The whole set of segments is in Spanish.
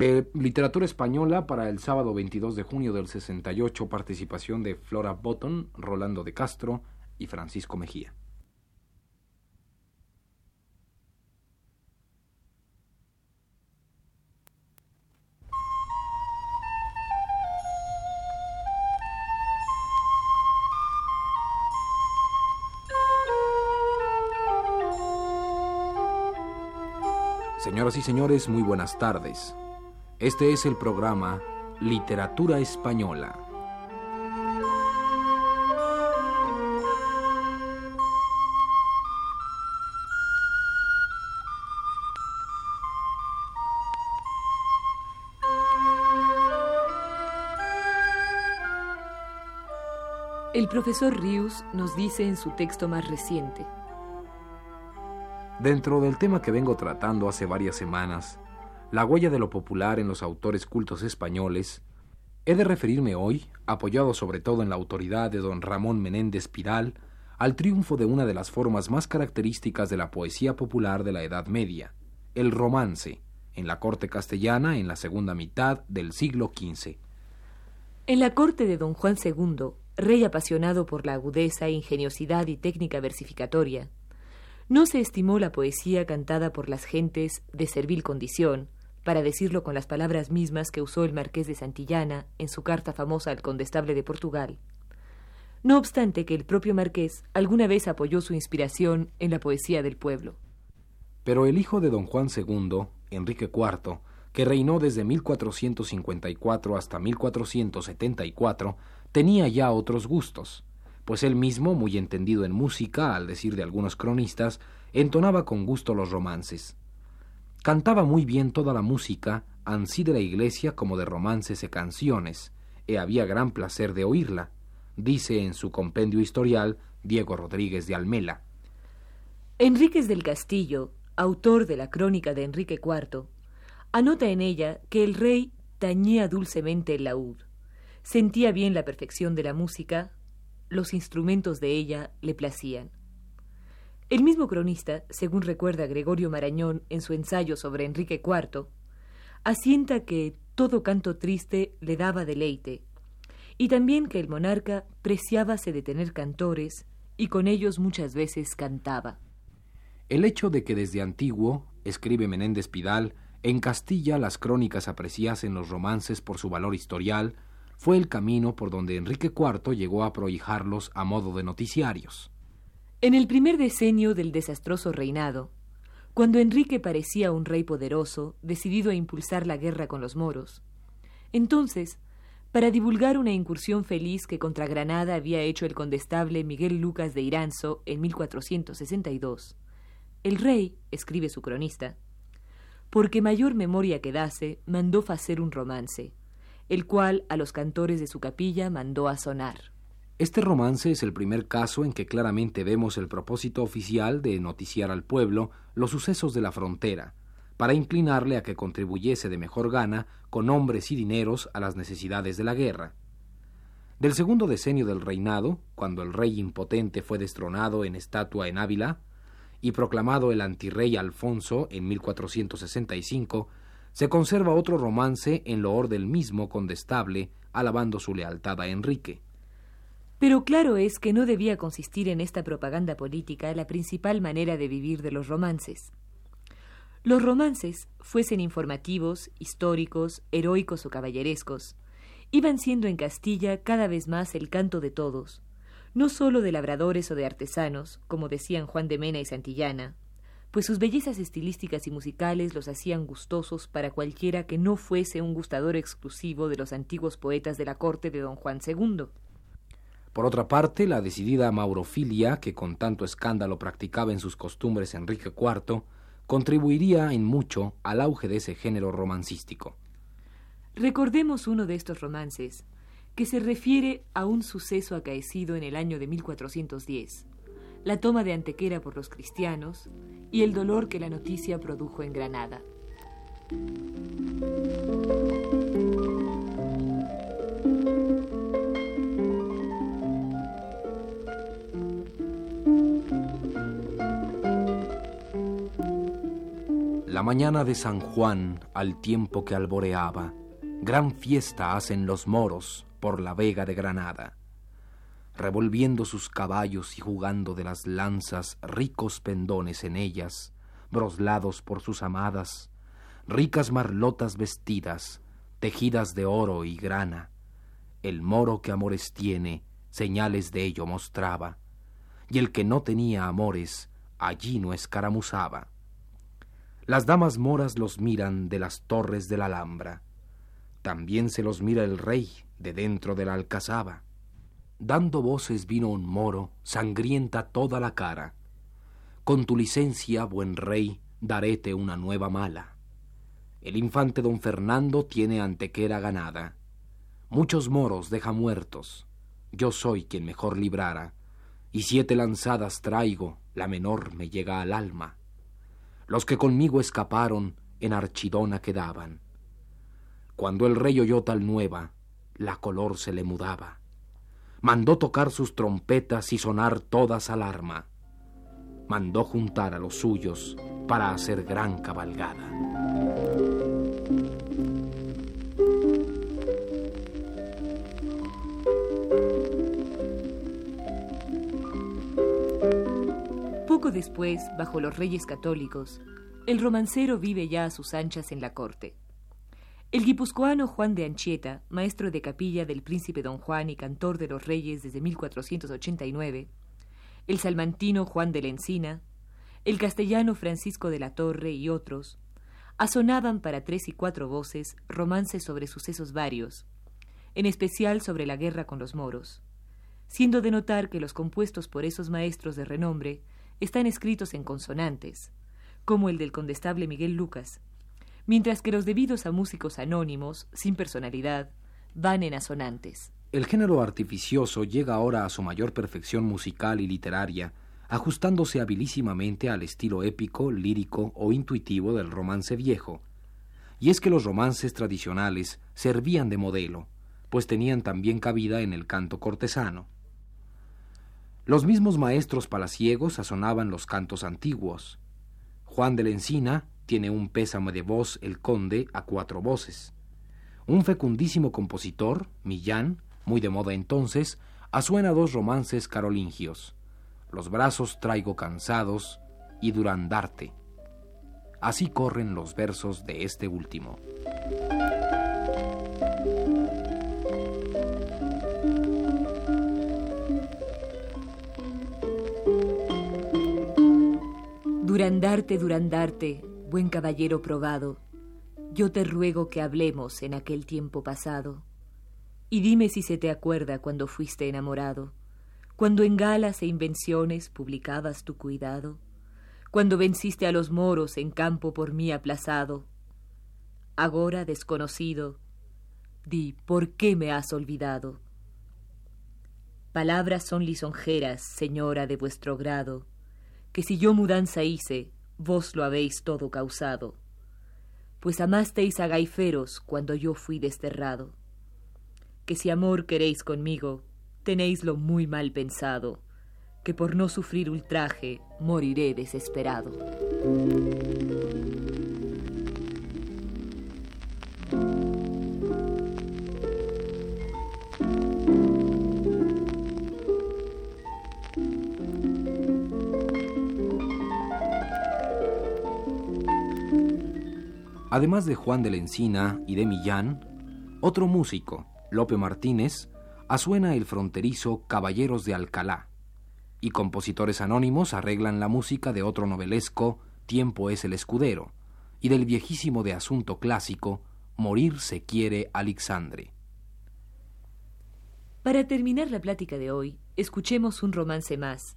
Eh, literatura española para el sábado 22 de junio del 68, participación de Flora Botton, Rolando de Castro y Francisco Mejía. Señoras y señores, muy buenas tardes. Este es el programa Literatura Española. El profesor Rius nos dice en su texto más reciente, Dentro del tema que vengo tratando hace varias semanas, la huella de lo popular en los autores cultos españoles, he de referirme hoy, apoyado sobre todo en la autoridad de don Ramón Menéndez Pidal, al triunfo de una de las formas más características de la poesía popular de la Edad Media, el romance, en la corte castellana en la segunda mitad del siglo XV. En la corte de don Juan II, rey apasionado por la agudeza, ingeniosidad y técnica versificatoria, no se estimó la poesía cantada por las gentes de servil condición, para decirlo con las palabras mismas que usó el marqués de Santillana en su carta famosa al condestable de Portugal. No obstante que el propio marqués alguna vez apoyó su inspiración en la poesía del pueblo. Pero el hijo de don Juan II, Enrique IV, que reinó desde 1454 hasta 1474, tenía ya otros gustos pues él mismo, muy entendido en música, al decir de algunos cronistas, entonaba con gusto los romances. Cantaba muy bien toda la música, ansí de la iglesia como de romances y canciones, y había gran placer de oírla, dice en su compendio historial Diego Rodríguez de Almela. Enríquez del Castillo, autor de la crónica de Enrique IV, anota en ella que el rey tañía dulcemente el laúd, sentía bien la perfección de la música, los instrumentos de ella le placían. El mismo cronista, según recuerda Gregorio Marañón en su ensayo sobre Enrique IV, asienta que todo canto triste le daba deleite, y también que el monarca preciábase de tener cantores y con ellos muchas veces cantaba. El hecho de que desde antiguo, escribe Menéndez Pidal, en Castilla las crónicas apreciasen los romances por su valor historial, fue el camino por donde Enrique IV llegó a prohijarlos a modo de noticiarios. En el primer decenio del desastroso reinado, cuando Enrique parecía un rey poderoso, decidido a impulsar la guerra con los moros, entonces, para divulgar una incursión feliz que contra Granada había hecho el condestable Miguel Lucas de Iranzo en 1462, el rey, escribe su cronista, porque mayor memoria quedase, mandó hacer un romance, el cual a los cantores de su capilla mandó a sonar. Este romance es el primer caso en que claramente vemos el propósito oficial de noticiar al pueblo los sucesos de la frontera, para inclinarle a que contribuyese de mejor gana con hombres y dineros a las necesidades de la guerra. Del segundo decenio del reinado, cuando el rey impotente fue destronado en estatua en Ávila y proclamado el antirrey Alfonso en 1465, se conserva otro romance en loor del mismo condestable, alabando su lealtad a Enrique. Pero claro es que no debía consistir en esta propaganda política la principal manera de vivir de los romances. Los romances, fuesen informativos, históricos, heroicos o caballerescos, iban siendo en Castilla cada vez más el canto de todos, no sólo de labradores o de artesanos, como decían Juan de Mena y Santillana, pues sus bellezas estilísticas y musicales los hacían gustosos para cualquiera que no fuese un gustador exclusivo de los antiguos poetas de la corte de don Juan II. Por otra parte, la decidida maurofilia que con tanto escándalo practicaba en sus costumbres Enrique IV, contribuiría en mucho al auge de ese género romancístico. Recordemos uno de estos romances, que se refiere a un suceso acaecido en el año de 1410 la toma de Antequera por los cristianos y el dolor que la noticia produjo en Granada. La mañana de San Juan, al tiempo que alboreaba, gran fiesta hacen los moros por la vega de Granada. Revolviendo sus caballos y jugando de las lanzas ricos pendones en ellas, broslados por sus amadas, ricas marlotas vestidas, tejidas de oro y grana. El moro que amores tiene, señales de ello mostraba, y el que no tenía amores, allí no escaramuzaba. Las damas moras los miran de las torres de la Alhambra. También se los mira el rey de dentro de la alcazaba. Dando voces vino un moro, sangrienta toda la cara. Con tu licencia, buen rey, daréte una nueva mala. El infante don Fernando tiene antequera ganada. Muchos moros deja muertos. Yo soy quien mejor librara. Y siete lanzadas traigo, la menor me llega al alma. Los que conmigo escaparon en Archidona quedaban. Cuando el rey oyó tal nueva, la color se le mudaba. Mandó tocar sus trompetas y sonar todas alarma. Mandó juntar a los suyos para hacer gran cabalgada. Después, bajo los reyes católicos, el romancero vive ya a sus anchas en la corte. El guipuzcoano Juan de Anchieta, maestro de capilla del príncipe don Juan y cantor de los reyes desde 1489, el salmantino Juan de la Encina, el castellano Francisco de la Torre y otros, asonaban para tres y cuatro voces romances sobre sucesos varios, en especial sobre la guerra con los moros, siendo de notar que los compuestos por esos maestros de renombre están escritos en consonantes, como el del condestable Miguel Lucas, mientras que los debidos a músicos anónimos, sin personalidad, van en asonantes. El género artificioso llega ahora a su mayor perfección musical y literaria, ajustándose habilísimamente al estilo épico, lírico o intuitivo del romance viejo. Y es que los romances tradicionales servían de modelo, pues tenían también cabida en el canto cortesano. Los mismos maestros palaciegos sazonaban los cantos antiguos. Juan de la Encina tiene un pésame de voz el conde a cuatro voces. Un fecundísimo compositor, Millán, muy de moda entonces, asuena dos romances carolingios, Los brazos traigo cansados y Durandarte. Así corren los versos de este último. Durandarte, Durandarte, buen caballero probado, yo te ruego que hablemos en aquel tiempo pasado, y dime si se te acuerda cuando fuiste enamorado, cuando en galas e invenciones publicabas tu cuidado, cuando venciste a los moros en campo por mí aplazado. Agora, desconocido, di, ¿por qué me has olvidado? Palabras son lisonjeras, señora de vuestro grado, que si yo mudanza hice, vos lo habéis todo causado, pues amasteis a gaiferos cuando yo fui desterrado. Que si amor queréis conmigo, tenéislo muy mal pensado, que por no sufrir ultraje moriré desesperado. Además de Juan de la Encina y de Millán, otro músico, Lope Martínez, asuena el fronterizo Caballeros de Alcalá, y compositores anónimos arreglan la música de otro novelesco Tiempo es el escudero, y del viejísimo de asunto clásico Morir se quiere Alexandre. Para terminar la plática de hoy, escuchemos un romance más,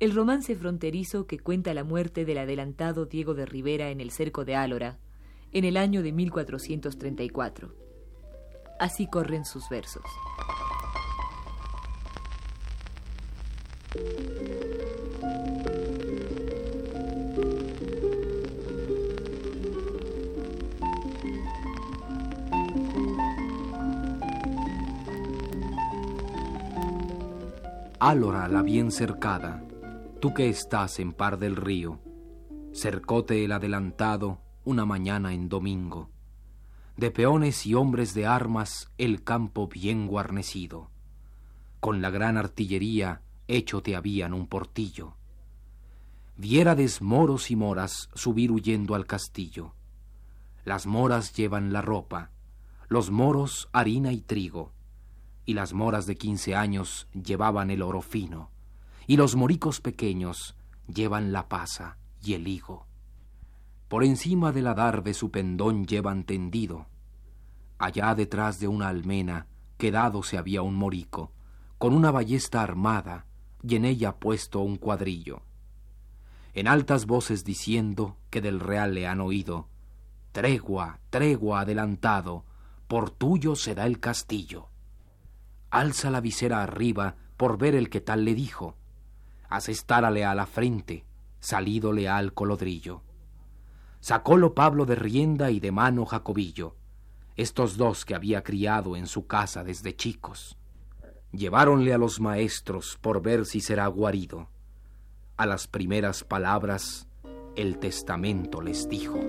el romance fronterizo que cuenta la muerte del adelantado Diego de Rivera en el cerco de Álora, en el año de 1434. Así corren sus versos. Álora la bien cercada, tú que estás en par del río, cercote el adelantado, una mañana en domingo. De peones y hombres de armas el campo bien guarnecido. Con la gran artillería hecho te habían un portillo. Viérades moros y moras subir huyendo al castillo. Las moras llevan la ropa, los moros harina y trigo, y las moras de quince años llevaban el oro fino, y los moricos pequeños llevan la pasa y el higo. Por encima del adarve su pendón llevan tendido. Allá detrás de una almena quedado se había un morico, con una ballesta armada y en ella puesto un cuadrillo. En altas voces diciendo que del real le han oído, Tregua, tregua, adelantado, por tuyo se da el castillo. Alza la visera arriba por ver el que tal le dijo. Asestárale a la frente, salídole al colodrillo. Sacólo Pablo de rienda y de mano Jacobillo, estos dos que había criado en su casa desde chicos. Lleváronle a los maestros por ver si será guarido. A las primeras palabras el testamento les dijo.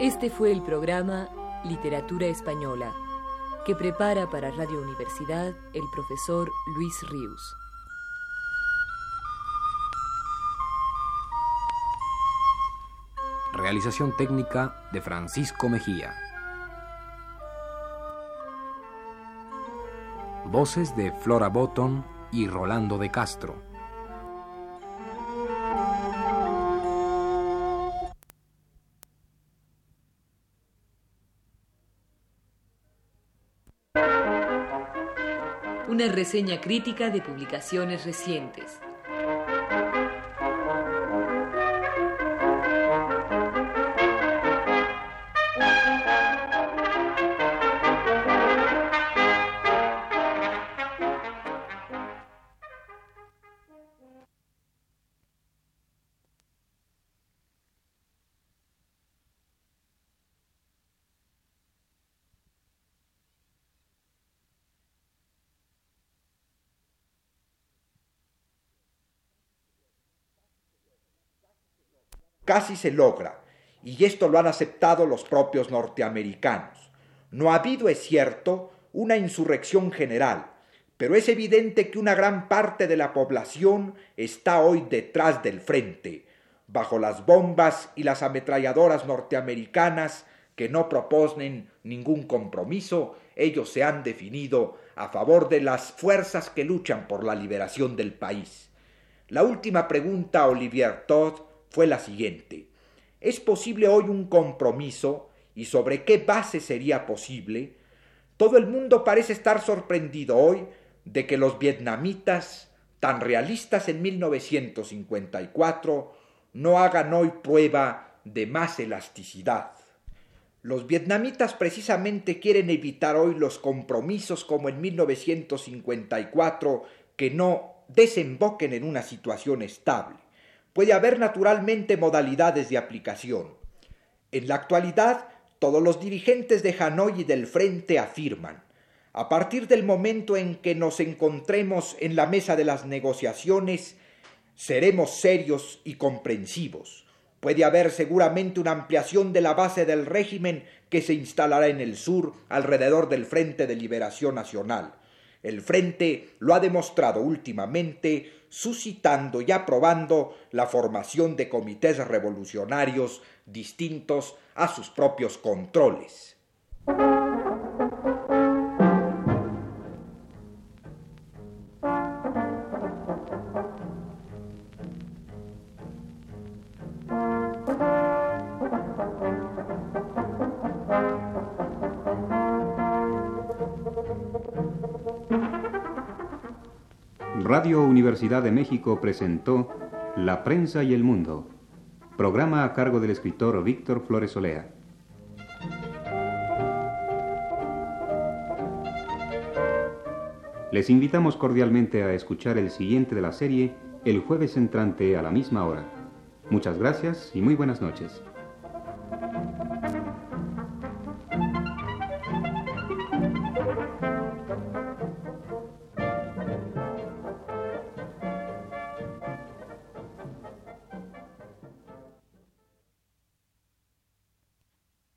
Este fue el programa Literatura Española, que prepara para Radio Universidad el profesor Luis Ríos. Realización técnica de Francisco Mejía. Voces de Flora Botton y Rolando de Castro. Una reseña crítica de publicaciones recientes. Casi se logra, y esto lo han aceptado los propios norteamericanos. No ha habido, es cierto, una insurrección general, pero es evidente que una gran parte de la población está hoy detrás del frente, bajo las bombas y las ametralladoras norteamericanas que no proponen ningún compromiso, ellos se han definido a favor de las fuerzas que luchan por la liberación del país. La última pregunta Olivier Todd fue la siguiente. ¿Es posible hoy un compromiso y sobre qué base sería posible? Todo el mundo parece estar sorprendido hoy de que los vietnamitas, tan realistas en 1954, no hagan hoy prueba de más elasticidad. Los vietnamitas precisamente quieren evitar hoy los compromisos como en 1954 que no desemboquen en una situación estable puede haber naturalmente modalidades de aplicación. En la actualidad, todos los dirigentes de Hanoi y del Frente afirman, a partir del momento en que nos encontremos en la mesa de las negociaciones, seremos serios y comprensivos. Puede haber seguramente una ampliación de la base del régimen que se instalará en el sur alrededor del Frente de Liberación Nacional. El Frente lo ha demostrado últimamente suscitando y aprobando la formación de comités revolucionarios distintos a sus propios controles. Radio Universidad de México presentó La prensa y el mundo Programa a cargo del escritor Víctor Flores Olea. Les invitamos cordialmente a escuchar el siguiente de la serie el jueves entrante a la misma hora. Muchas gracias y muy buenas noches.